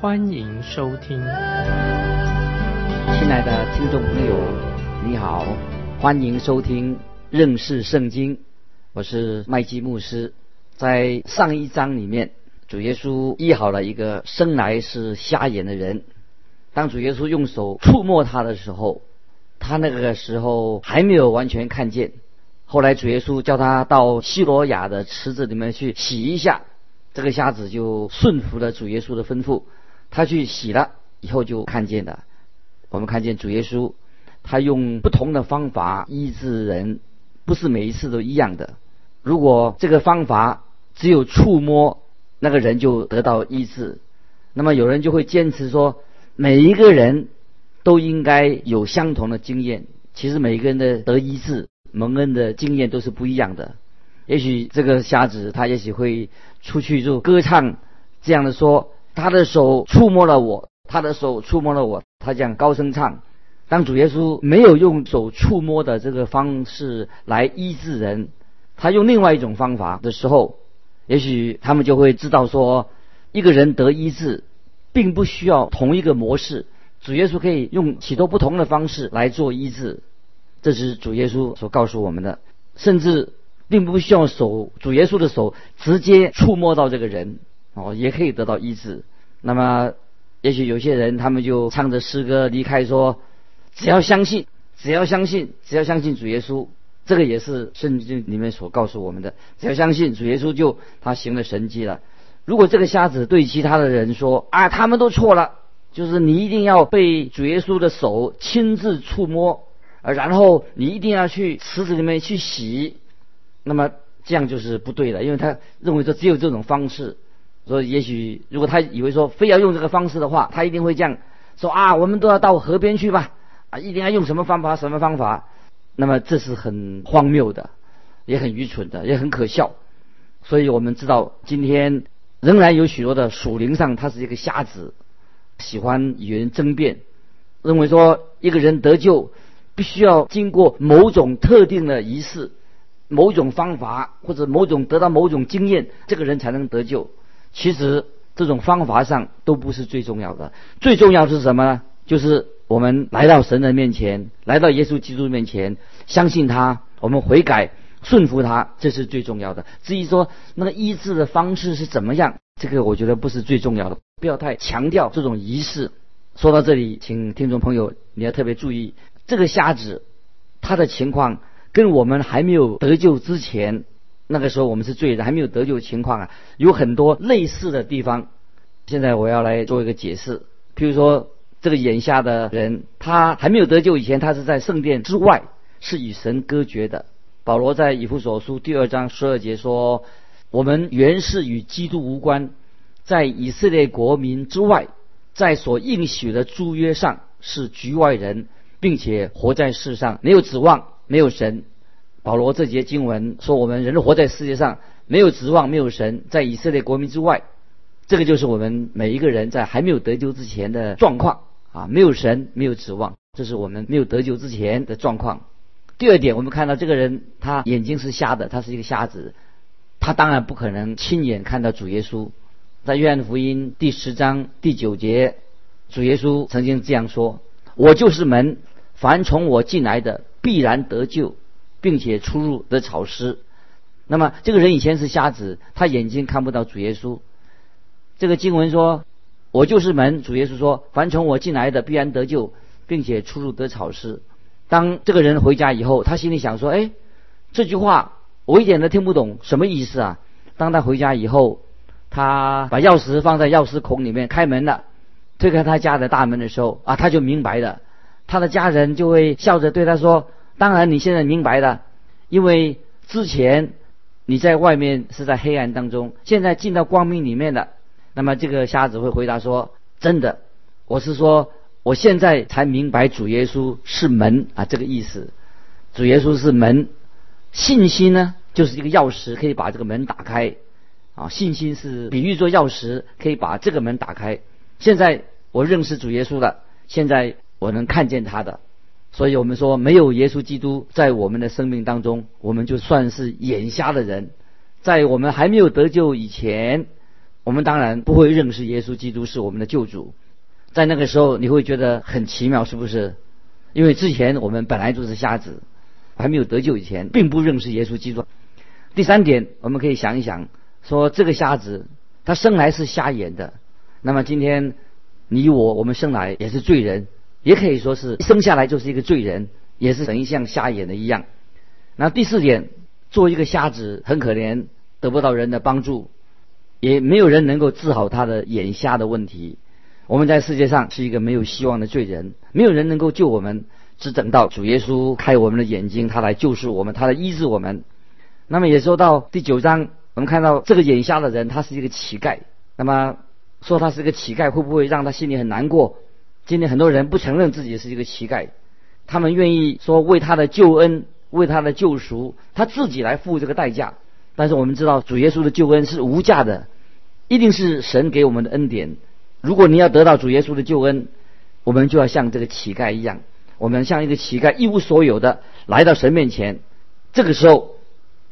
欢迎收听。亲爱的听众朋友，你好，欢迎收听认识圣经，我是麦基牧师。在上一章里面，主耶稣医好了一个生来是瞎眼的人。当主耶稣用手触摸他的时候，他那个时候还没有完全看见。后来主耶稣叫他到希罗亚的池子里面去洗一下，这个瞎子就顺服了主耶稣的吩咐，他去洗了以后就看见了。我们看见主耶稣，他用不同的方法医治人，不是每一次都一样的。如果这个方法，只有触摸那个人就得到医治，那么有人就会坚持说，每一个人都应该有相同的经验。其实每一个人的得医治蒙恩的经验都是不一样的。也许这个瞎子他也许会出去就歌唱，这样的说，他的手触摸了我，他的手触摸了我，他这样高声唱。当主耶稣没有用手触摸的这个方式来医治人，他用另外一种方法的时候。也许他们就会知道说，一个人得医治，并不需要同一个模式。主耶稣可以用许多不同的方式来做医治，这是主耶稣所告诉我们的。甚至并不需要手，主耶稣的手直接触摸到这个人，哦，也可以得到医治。那么，也许有些人他们就唱着诗歌离开，说：只要相信，只要相信，只要相信主耶稣。这个也是圣经里面所告诉我们的，只要相信主耶稣就他行了神迹了。如果这个瞎子对其他的人说啊，他们都错了，就是你一定要被主耶稣的手亲自触摸，然后你一定要去池子里面去洗，那么这样就是不对的，因为他认为说只有这种方式。说也许如果他以为说非要用这个方式的话，他一定会这样说啊，我们都要到河边去吧，啊，一定要用什么方法什么方法。那么这是很荒谬的，也很愚蠢的，也很可笑。所以我们知道，今天仍然有许多的属灵上，他是一个瞎子，喜欢与人争辩，认为说一个人得救必须要经过某种特定的仪式、某种方法或者某种得到某种经验，这个人才能得救。其实这种方法上都不是最重要的，最重要是什么呢？就是。我们来到神的面前，来到耶稣基督面前，相信他，我们悔改，顺服他，这是最重要的。至于说那个医治的方式是怎么样，这个我觉得不是最重要的，不要太强调这种仪式。说到这里，请听众朋友你要特别注意，这个瞎子他的情况跟我们还没有得救之前，那个时候我们是罪人，还没有得救的情况啊，有很多类似的地方。现在我要来做一个解释，譬如说。这个眼下的人，他还没有得救以前，他是在圣殿之外，是与神隔绝的。保罗在以弗所书第二章十二节说：“我们原是与基督无关，在以色列国民之外，在所应许的诸约上是局外人，并且活在世上没有指望，没有神。”保罗这节经文说：“我们人活在世界上，没有指望，没有神，在以色列国民之外。”这个就是我们每一个人在还没有得救之前的状况。啊，没有神，没有指望，这是我们没有得救之前的状况。第二点，我们看到这个人，他眼睛是瞎的，他是一个瞎子，他当然不可能亲眼看到主耶稣。在约翰福音第十章第九节，主耶稣曾经这样说：“我就是门，凡从我进来的，必然得救，并且出入得草湿。”那么，这个人以前是瞎子，他眼睛看不到主耶稣。这个经文说。我就是门，主耶稣说：“凡从我进来的，必然得救，并且出入得草湿。”当这个人回家以后，他心里想说：“哎，这句话我一点都听不懂，什么意思啊？”当他回家以后，他把钥匙放在钥匙孔里面，开门了，推开他家的大门的时候，啊，他就明白了。他的家人就会笑着对他说：“当然你现在明白了，因为之前你在外面是在黑暗当中，现在进到光明里面了。”那么这个瞎子会回答说：“真的，我是说我现在才明白主耶稣是门啊，这个意思。主耶稣是门，信心呢就是一个钥匙，可以把这个门打开。啊，信心是比喻做钥匙，可以把这个门打开。现在我认识主耶稣了，现在我能看见他的。所以我们说，没有耶稣基督在我们的生命当中，我们就算是眼瞎的人。在我们还没有得救以前，我们当然不会认识耶稣基督是我们的救主。在那个时候，你会觉得很奇妙，是不是？因为之前我们本来就是瞎子，还没有得救以前，并不认识耶稣基督。第三点，我们可以想一想，说这个瞎子他生来是瞎眼的。那么今天你我我们生来也是罪人。也可以说是生下来就是一个罪人，也是等于像瞎眼的一样。那第四点，做一个瞎子很可怜，得不到人的帮助，也没有人能够治好他的眼瞎的问题。我们在世界上是一个没有希望的罪人，没有人能够救我们，只等到主耶稣开我们的眼睛，他来救赎我们，他来医治我们。那么也说到第九章，我们看到这个眼瞎的人，他是一个乞丐。那么说他是个乞丐，会不会让他心里很难过？今天很多人不承认自己是一个乞丐，他们愿意说为他的救恩、为他的救赎，他自己来付这个代价。但是我们知道主耶稣的救恩是无价的，一定是神给我们的恩典。如果你要得到主耶稣的救恩，我们就要像这个乞丐一样，我们像一个乞丐一无所有的来到神面前。这个时候，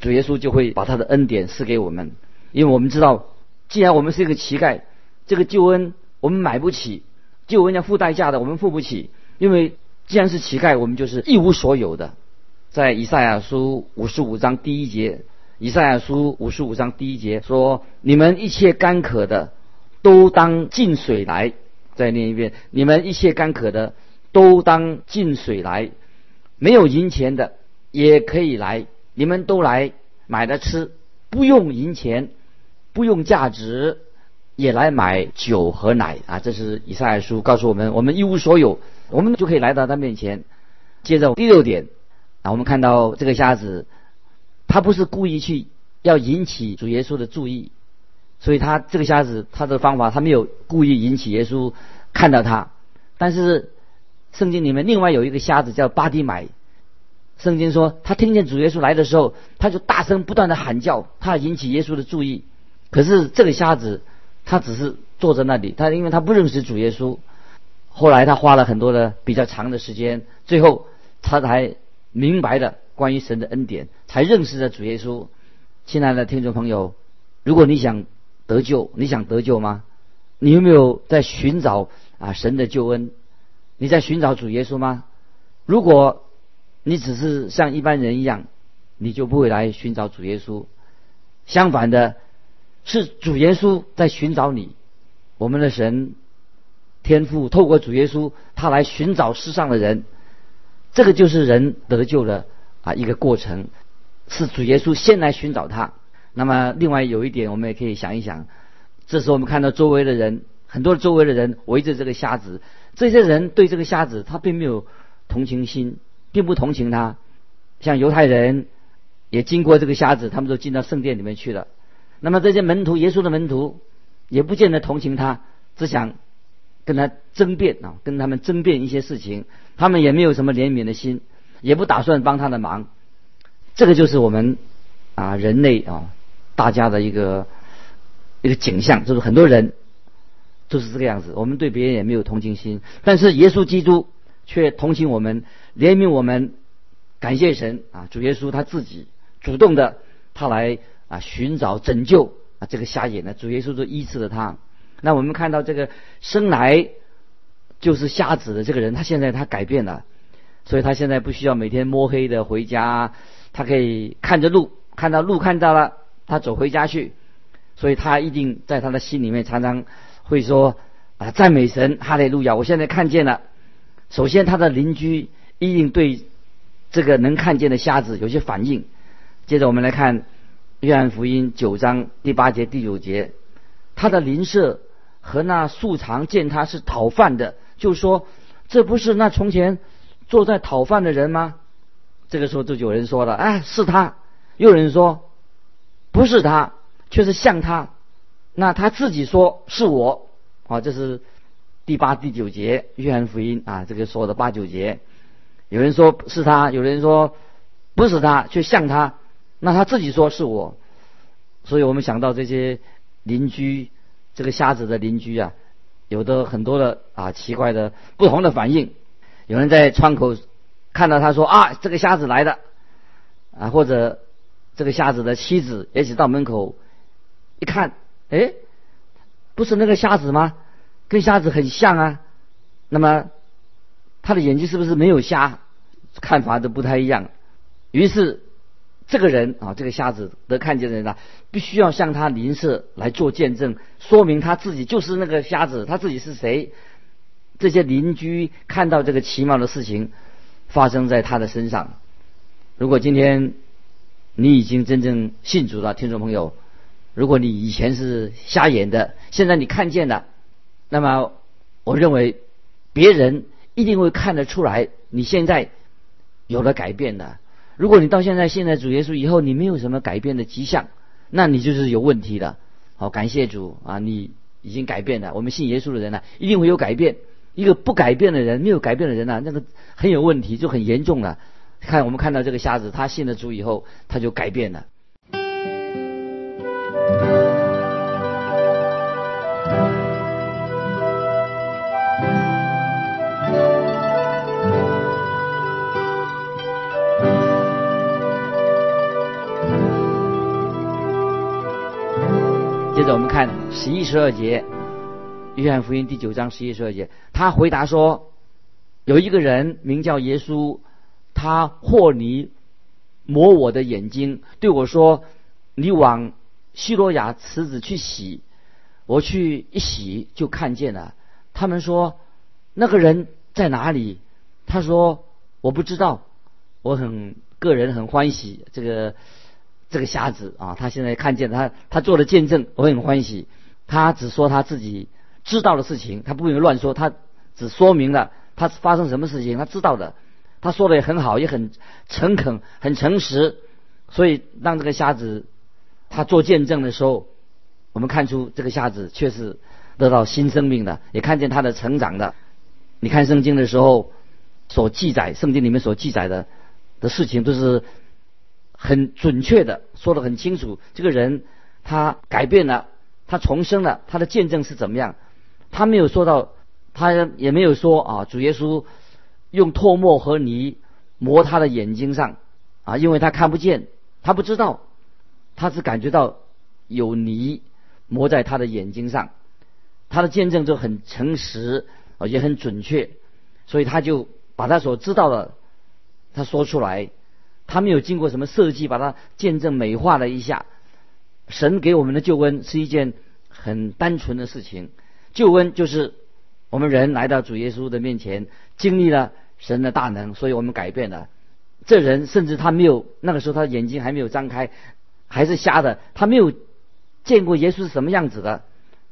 主耶稣就会把他的恩典赐给我们，因为我们知道，既然我们是一个乞丐，这个救恩我们买不起。救恩要付代价的，我们付不起，因为既然是乞丐，我们就是一无所有的。在以赛亚书五十五章第一节，以赛亚书五十五章第一节说：“你们一切干渴的，都当进水来。”再念一遍：“你们一切干渴的，都当进水来。没有银钱的也可以来，你们都来买了吃，不用银钱，不用价值。”也来买酒和奶啊！这是以赛亚书告诉我们，我们一无所有，我们就可以来到他面前。接着第六点啊，我们看到这个瞎子，他不是故意去要引起主耶稣的注意，所以他这个瞎子他的方法，他没有故意引起耶稣看到他。但是圣经里面另外有一个瞎子叫巴迪买，圣经说他听见主耶稣来的时候，他就大声不断的喊叫，他引起耶稣的注意。可是这个瞎子。他只是坐在那里，他因为他不认识主耶稣，后来他花了很多的比较长的时间，最后他才明白了关于神的恩典，才认识了主耶稣。亲爱的听众朋友，如果你想得救，你想得救吗？你有没有在寻找啊神的救恩？你在寻找主耶稣吗？如果你只是像一般人一样，你就不会来寻找主耶稣。相反的。是主耶稣在寻找你，我们的神天父透过主耶稣，他来寻找世上的人，这个就是人得救的啊一个过程，是主耶稣先来寻找他。那么另外有一点，我们也可以想一想，这时候我们看到周围的人，很多周围的人围着这个瞎子，这些人对这个瞎子他并没有同情心，并不同情他，像犹太人也经过这个瞎子，他们都进到圣殿里面去了。那么这些门徒，耶稣的门徒，也不见得同情他，只想跟他争辩啊，跟他们争辩一些事情。他们也没有什么怜悯的心，也不打算帮他的忙。这个就是我们啊人类啊大家的一个一个景象，就是很多人都是这个样子。我们对别人也没有同情心，但是耶稣基督却同情我们，怜悯我们。感谢神啊，主耶稣他自己主动的，他来。啊，寻找拯救啊！这个瞎眼的主耶稣就医治了他。那我们看到这个生来就是瞎子的这个人，他现在他改变了，所以他现在不需要每天摸黑的回家，他可以看着路，看到路看到了，他走回家去。所以他一定在他的心里面常常会说啊，赞美神，哈利路亚！我现在看见了。首先，他的邻居一定对这个能看见的瞎子有些反应。接着我们来看。约翰福音九章第八节第九节，他的邻舍和那素常见他是讨饭的，就说：“这不是那从前坐在讨饭的人吗？”这个时候就有人说了：“哎，是他。”又有人说：“不是他，却是像他。”那他自己说是我啊，这是第八、第九节，约翰福音啊，这个说的八九节，有人说是他，有人说不是他，却像他，那他自己说是我。所以我们想到这些邻居，这个瞎子的邻居啊，有的很多的啊奇怪的不同的反应。有人在窗口看到他说啊，这个瞎子来的啊，或者这个瞎子的妻子也许到门口一看，哎，不是那个瞎子吗？跟瞎子很像啊，那么他的眼睛是不是没有瞎？看法都不太一样。于是这个人啊，这个瞎子得看见人呢，必须要向他邻舍来做见证，说明他自己就是那个瞎子，他自己是谁？这些邻居看到这个奇妙的事情发生在他的身上。如果今天你已经真正信主了，听众朋友，如果你以前是瞎眼的，现在你看见了。那么，我认为别人一定会看得出来你现在有了改变的。如果你到现在信了主耶稣以后，你没有什么改变的迹象，那你就是有问题的。好，感谢主啊，你已经改变了。我们信耶稣的人呢，一定会有改变。一个不改变的人，没有改变的人呢，那个很有问题，就很严重了。看我们看到这个瞎子，他信了主以后，他就改变了。我们看十一十二节，约翰福音第九章十一十二节，他回答说：“有一个人名叫耶稣，他和泥抹我的眼睛，对我说：‘你往希罗亚池子去洗。’我去一洗，就看见了。他们说：‘那个人在哪里？’他说：‘我不知道。’我很个人很欢喜这个。”这个瞎子啊，他现在看见他，他做了见证，我很欢喜。他只说他自己知道的事情，他不会乱说，他只说明了他发生什么事情，他知道的。他说的也很好，也很诚恳，很诚实。所以让这个瞎子他做见证的时候，我们看出这个瞎子确实得到新生命的，也看见他的成长的。你看圣经的时候所记载，圣经里面所记载的的事情都是。很准确的说得很清楚，这个人他改变了，他重生了，他的见证是怎么样？他没有说到，他也没有说啊，主耶稣用唾沫和泥磨他的眼睛上啊，因为他看不见，他不知道，他只感觉到有泥磨在他的眼睛上，他的见证就很诚实，也很准确，所以他就把他所知道的他说出来。他没有经过什么设计，把它见证美化了一下。神给我们的救恩是一件很单纯的事情，救恩就是我们人来到主耶稣的面前，经历了神的大能，所以我们改变了。这人甚至他没有那个时候，他眼睛还没有张开，还是瞎的，他没有见过耶稣是什么样子的。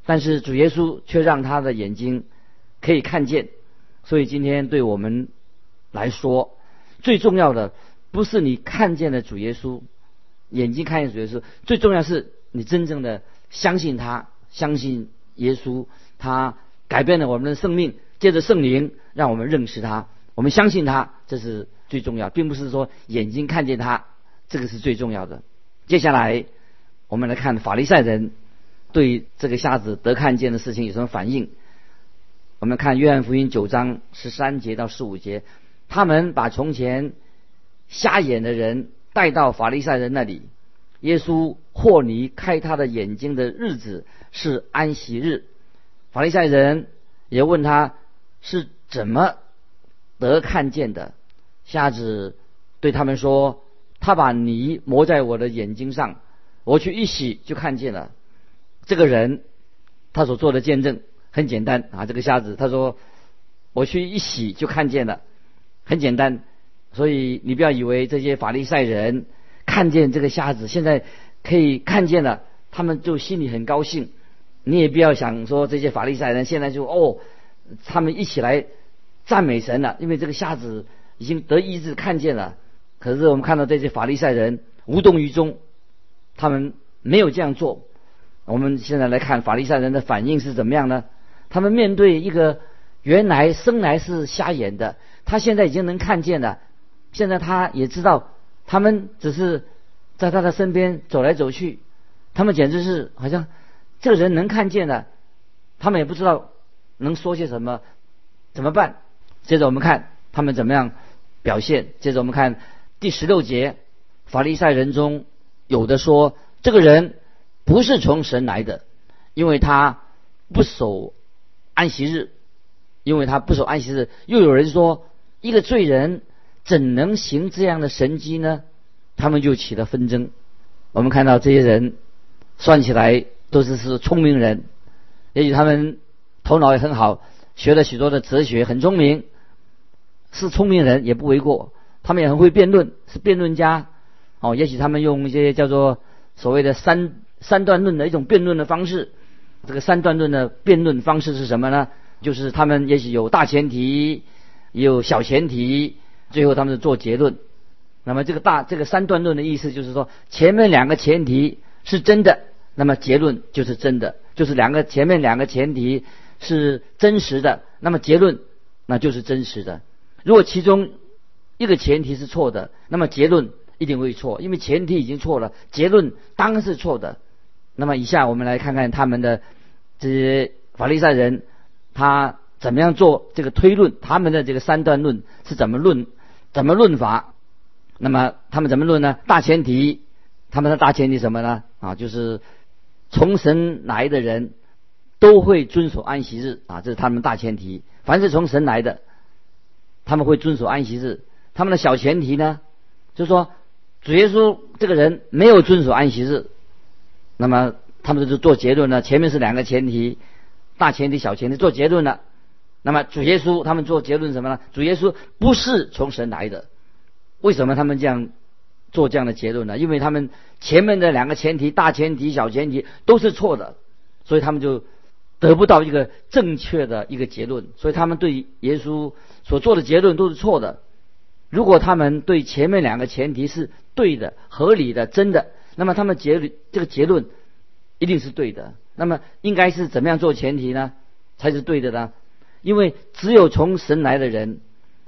但是主耶稣却让他的眼睛可以看见。所以今天对我们来说，最重要的。不是你看见了主耶稣，眼睛看见主耶稣，最重要是你真正的相信他，相信耶稣，他改变了我们的生命，借着圣灵让我们认识他，我们相信他，这是最重要，并不是说眼睛看见他，这个是最重要的。接下来我们来看法利赛人对这个瞎子得看见的事情有什么反应。我们看约翰福音九章十三节到十五节，他们把从前。瞎眼的人带到法利赛人那里，耶稣霍尼开他的眼睛的日子是安息日。法利赛人也问他是怎么得看见的。瞎子对他们说：“他把泥抹在我的眼睛上，我去一洗就看见了。”这个人他所做的见证很简单啊。这个瞎子他说：“我去一洗就看见了，很简单。”所以你不要以为这些法利赛人看见这个瞎子现在可以看见了，他们就心里很高兴。你也不要想说这些法利赛人现在就哦，他们一起来赞美神了，因为这个瞎子已经得医治看见了。可是我们看到这些法利赛人无动于衷，他们没有这样做。我们现在来看法利赛人的反应是怎么样呢？他们面对一个原来生来是瞎眼的，他现在已经能看见了。现在他也知道，他们只是在他的身边走来走去，他们简直是好像这个人能看见的，他们也不知道能说些什么，怎么办？接着我们看他们怎么样表现。接着我们看第十六节，法利赛人中有的说，这个人不是从神来的，因为他不守安息日，因为他不守安息日。又有人说，一个罪人。怎能行这样的神迹呢？他们就起了纷争。我们看到这些人算起来都是是聪明人，也许他们头脑也很好，学了许多的哲学，很聪明，是聪明人也不为过。他们也很会辩论，是辩论家。哦，也许他们用一些叫做所谓的三三段论的一种辩论的方式。这个三段论的辩论方式是什么呢？就是他们也许有大前提，有小前提。最后他们是做结论，那么这个大这个三段论的意思就是说，前面两个前提是真的，那么结论就是真的，就是两个前面两个前提是真实的，那么结论那就是真实的。如果其中一个前提是错的，那么结论一定会错，因为前提已经错了，结论当然是错的。那么以下我们来看看他们的这些法利赛人，他怎么样做这个推论，他们的这个三段论是怎么论。怎么论法？那么他们怎么论呢？大前提，他们的大前提什么呢？啊，就是从神来的人都会遵守安息日啊，这是他们大前提。凡是从神来的，他们会遵守安息日。他们的小前提呢，就是说主耶稣这个人没有遵守安息日。那么他们就做结论呢？前面是两个前提，大前提、小前提做结论了。那么主耶稣他们做结论什么呢？主耶稣不是从神来的，为什么他们这样做这样的结论呢？因为他们前面的两个前提，大前提、小前提都是错的，所以他们就得不到一个正确的一个结论，所以他们对耶稣所做的结论都是错的。如果他们对前面两个前提是对的、合理的、真的，那么他们结论这个结论一定是对的。那么应该是怎么样做前提呢？才是对的呢？因为只有从神来的人，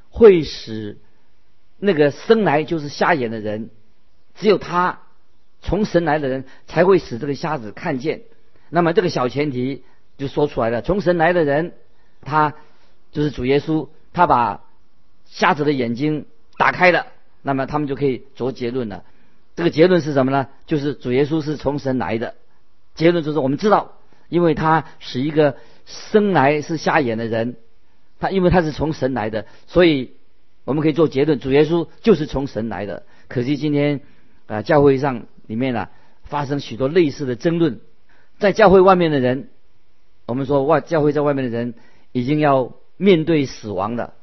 会使那个生来就是瞎眼的人，只有他从神来的人才会使这个瞎子看见。那么这个小前提就说出来了：从神来的人，他就是主耶稣，他把瞎子的眼睛打开了，那么他们就可以做结论了。这个结论是什么呢？就是主耶稣是从神来的。结论就是我们知道，因为他是一个。生来是瞎眼的人，他因为他是从神来的，所以我们可以做结论：主耶稣就是从神来的。可惜今天啊，教会上里面呢发生许多类似的争论，在教会外面的人，我们说外教会在外面的人已经要面对死亡了，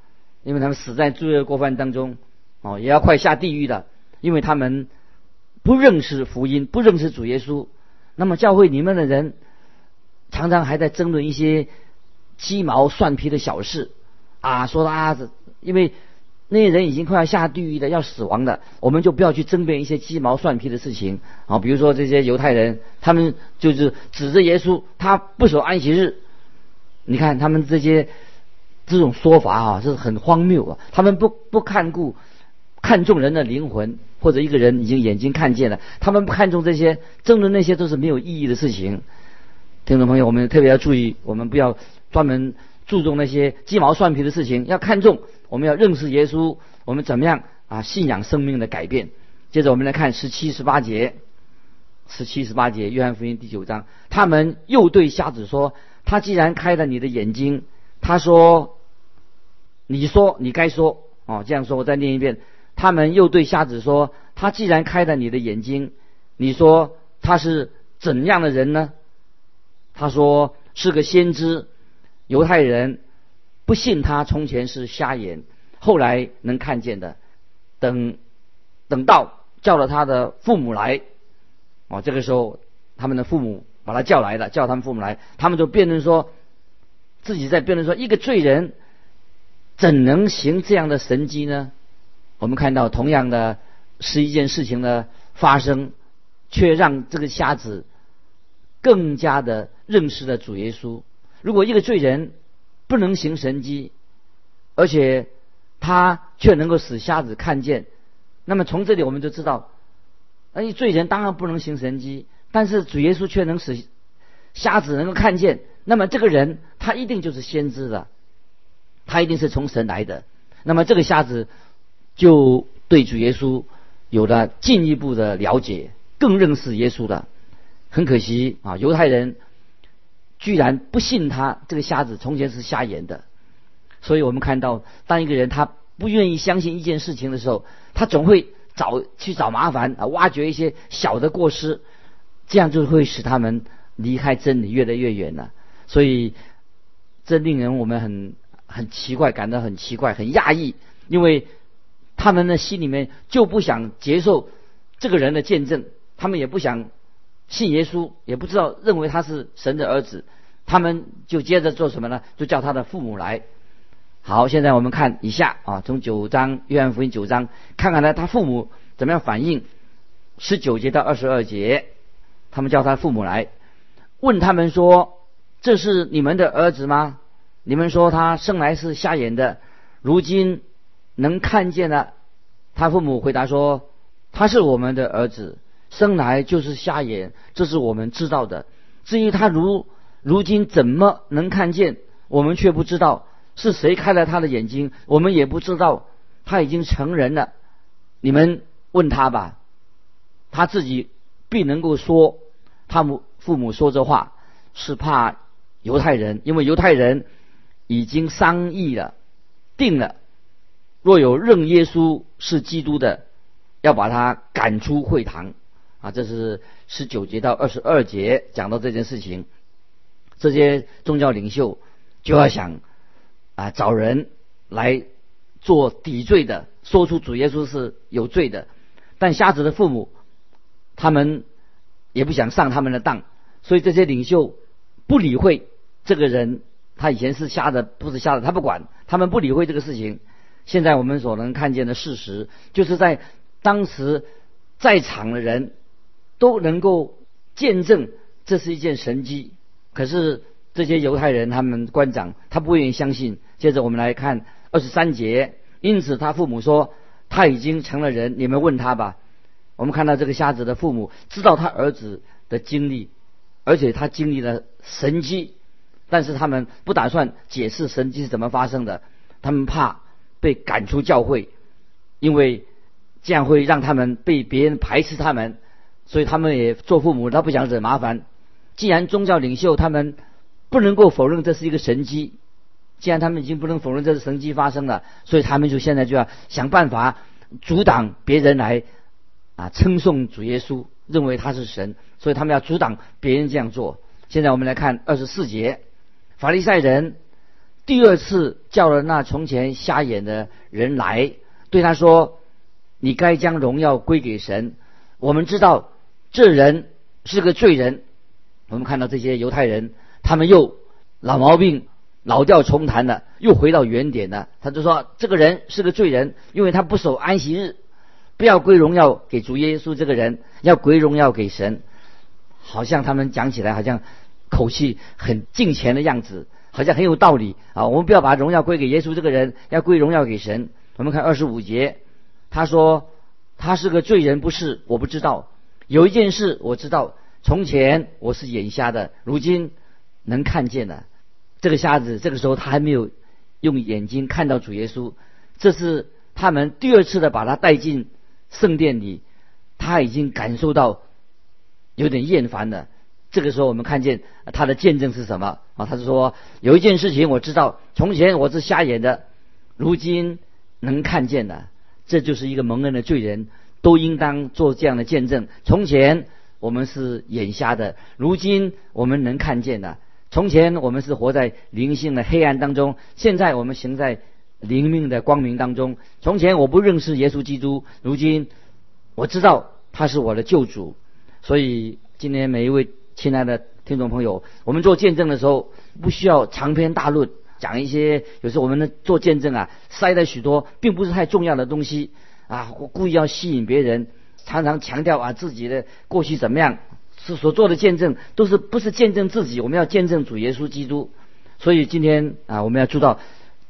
因为他们死在罪恶过犯当中，哦，也要快下地狱了，因为他们不认识福音，不认识主耶稣。那么教会里面的人。常常还在争论一些鸡毛蒜皮的小事啊，说啊，因为那些人已经快要下地狱的，要死亡的，我们就不要去争辩一些鸡毛蒜皮的事情啊。比如说这些犹太人，他们就是指着耶稣，他不守安息日。你看他们这些这种说法啊，是很荒谬啊。他们不不看顾看重人的灵魂，或者一个人已经眼睛看见了，他们不看重这些争论那些都是没有意义的事情。听众朋友，我们特别要注意，我们不要专门注重那些鸡毛蒜皮的事情，要看重我们要认识耶稣，我们怎么样啊？信仰生命的改变。接着我们来看十七、十八节，十七、十八节，约翰福音第九章，他们又对瞎子说：“他既然开了你的眼睛，他说，你说你该说哦，这样说，我再念一遍。他们又对瞎子说：他既然开了你的眼睛，你说他是怎样的人呢？”他说是个先知，犹太人不信他从前是瞎眼，后来能看见的。等等到叫了他的父母来，哦，这个时候他们的父母把他叫来了，叫他们父母来，他们就辩论说，自己在辩论说，一个罪人怎能行这样的神迹呢？我们看到同样的是一件事情的发生，却让这个瞎子更加的。认识了主耶稣。如果一个罪人不能行神迹，而且他却能够使瞎子看见，那么从这里我们就知道，那罪人当然不能行神迹，但是主耶稣却能使瞎子能够看见，那么这个人他一定就是先知的，他一定是从神来的。那么这个瞎子就对主耶稣有了进一步的了解，更认识耶稣了。很可惜啊，犹太人居然不信他这个瞎子从前是瞎眼的。所以我们看到，当一个人他不愿意相信一件事情的时候，他总会找去找麻烦啊，挖掘一些小的过失，这样就会使他们离开真理越来越远了。所以这令人我们很很奇怪，感到很奇怪，很讶异，因为他们的心里面就不想接受这个人的见证，他们也不想信耶稣，也不知道认为他是神的儿子，他们就接着做什么呢？就叫他的父母来。好，现在我们看一下啊，从九章约翰福音九章看看呢，他父母怎么样反应。十九节到二十二节，他们叫他父母来，问他们说：“这是你们的儿子吗？你们说他生来是瞎眼的，如今能看见了。”他父母回答说：“他是我们的儿子，生来就是瞎眼，这是我们知道的。至于他如如今怎么能看见，我们却不知道。”是谁开了他的眼睛？我们也不知道。他已经成人了，你们问他吧，他自己必能够说。他母父母说这话是怕犹太人，因为犹太人已经商议了，定了，若有认耶稣是基督的，要把他赶出会堂。啊，这是十九节到二十二节讲到这件事情，这些宗教领袖就要想。啊，找人来做抵罪的，说出主耶稣是有罪的，但瞎子的父母他们也不想上他们的当，所以这些领袖不理会这个人，他以前是瞎的，不是瞎的，他不管，他们不理会这个事情。现在我们所能看见的事实，就是在当时在场的人都能够见证这是一件神迹，可是。这些犹太人，他们官长，他不愿意相信。接着我们来看二十三节，因此他父母说他已经成了人，你们问他吧。我们看到这个瞎子的父母知道他儿子的经历，而且他经历了神迹，但是他们不打算解释神迹是怎么发生的，他们怕被赶出教会，因为这样会让他们被别人排斥他们，所以他们也做父母，他不想惹麻烦。既然宗教领袖他们。不能够否认这是一个神迹，既然他们已经不能否认这是神迹发生了，所以他们就现在就要想办法阻挡别人来啊称颂主耶稣，认为他是神，所以他们要阻挡别人这样做。现在我们来看二十四节，法利赛人第二次叫了那从前瞎眼的人来，对他说：“你该将荣耀归给神。我们知道这人是个罪人。”我们看到这些犹太人。他们又老毛病老调重弹了，又回到原点了。他就说：“这个人是个罪人，因为他不守安息日，不要归荣耀给主耶稣。这个人要归荣耀给神。”好像他们讲起来好像口气很敬虔的样子，好像很有道理啊。我们不要把荣耀归给耶稣，这个人要归荣耀给神。我们看二十五节，他说：“他是个罪人，不是？我不知道。有一件事我知道，从前我是眼瞎的，如今。”能看见的这个瞎子，这个时候他还没有用眼睛看到主耶稣。这是他们第二次的把他带进圣殿里，他已经感受到有点厌烦了。这个时候我们看见他的见证是什么啊？他是说有一件事情我知道，从前我是瞎眼的，如今能看见了。这就是一个蒙恩的罪人，都应当做这样的见证。从前我们是眼瞎的，如今我们能看见了。从前我们是活在灵性的黑暗当中，现在我们行在灵命的光明当中。从前我不认识耶稣基督，如今我知道他是我的救主。所以今天每一位亲爱的听众朋友，我们做见证的时候，不需要长篇大论讲一些，有时候我们的做见证啊，塞了许多并不是太重要的东西啊，我故意要吸引别人，常常强调啊自己的过去怎么样。是所做的见证，都是不是见证自己？我们要见证主耶稣基督。所以今天啊，我们要知道，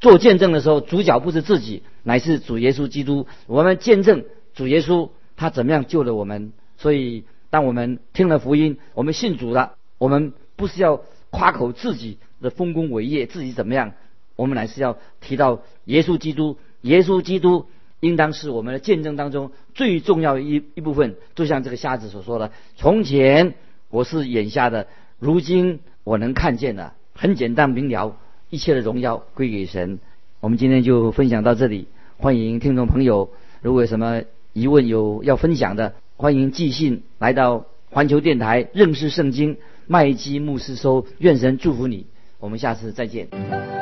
做见证的时候，主角不是自己，乃是主耶稣基督。我们见证主耶稣他怎么样救了我们。所以，当我们听了福音，我们信主了，我们不是要夸口自己的丰功伟业，自己怎么样，我们乃是要提到耶稣基督。耶稣基督应当是我们的见证当中最重要一一部分。就像这个瞎子所说的：“从前我是眼瞎的，如今我能看见了。”很简单明了，一切的荣耀归给神。我们今天就分享到这里，欢迎听众朋友，如果有什么疑问有要分享的，欢迎寄信来到环球电台认识圣经麦基牧师收。愿神祝福你，我们下次再见。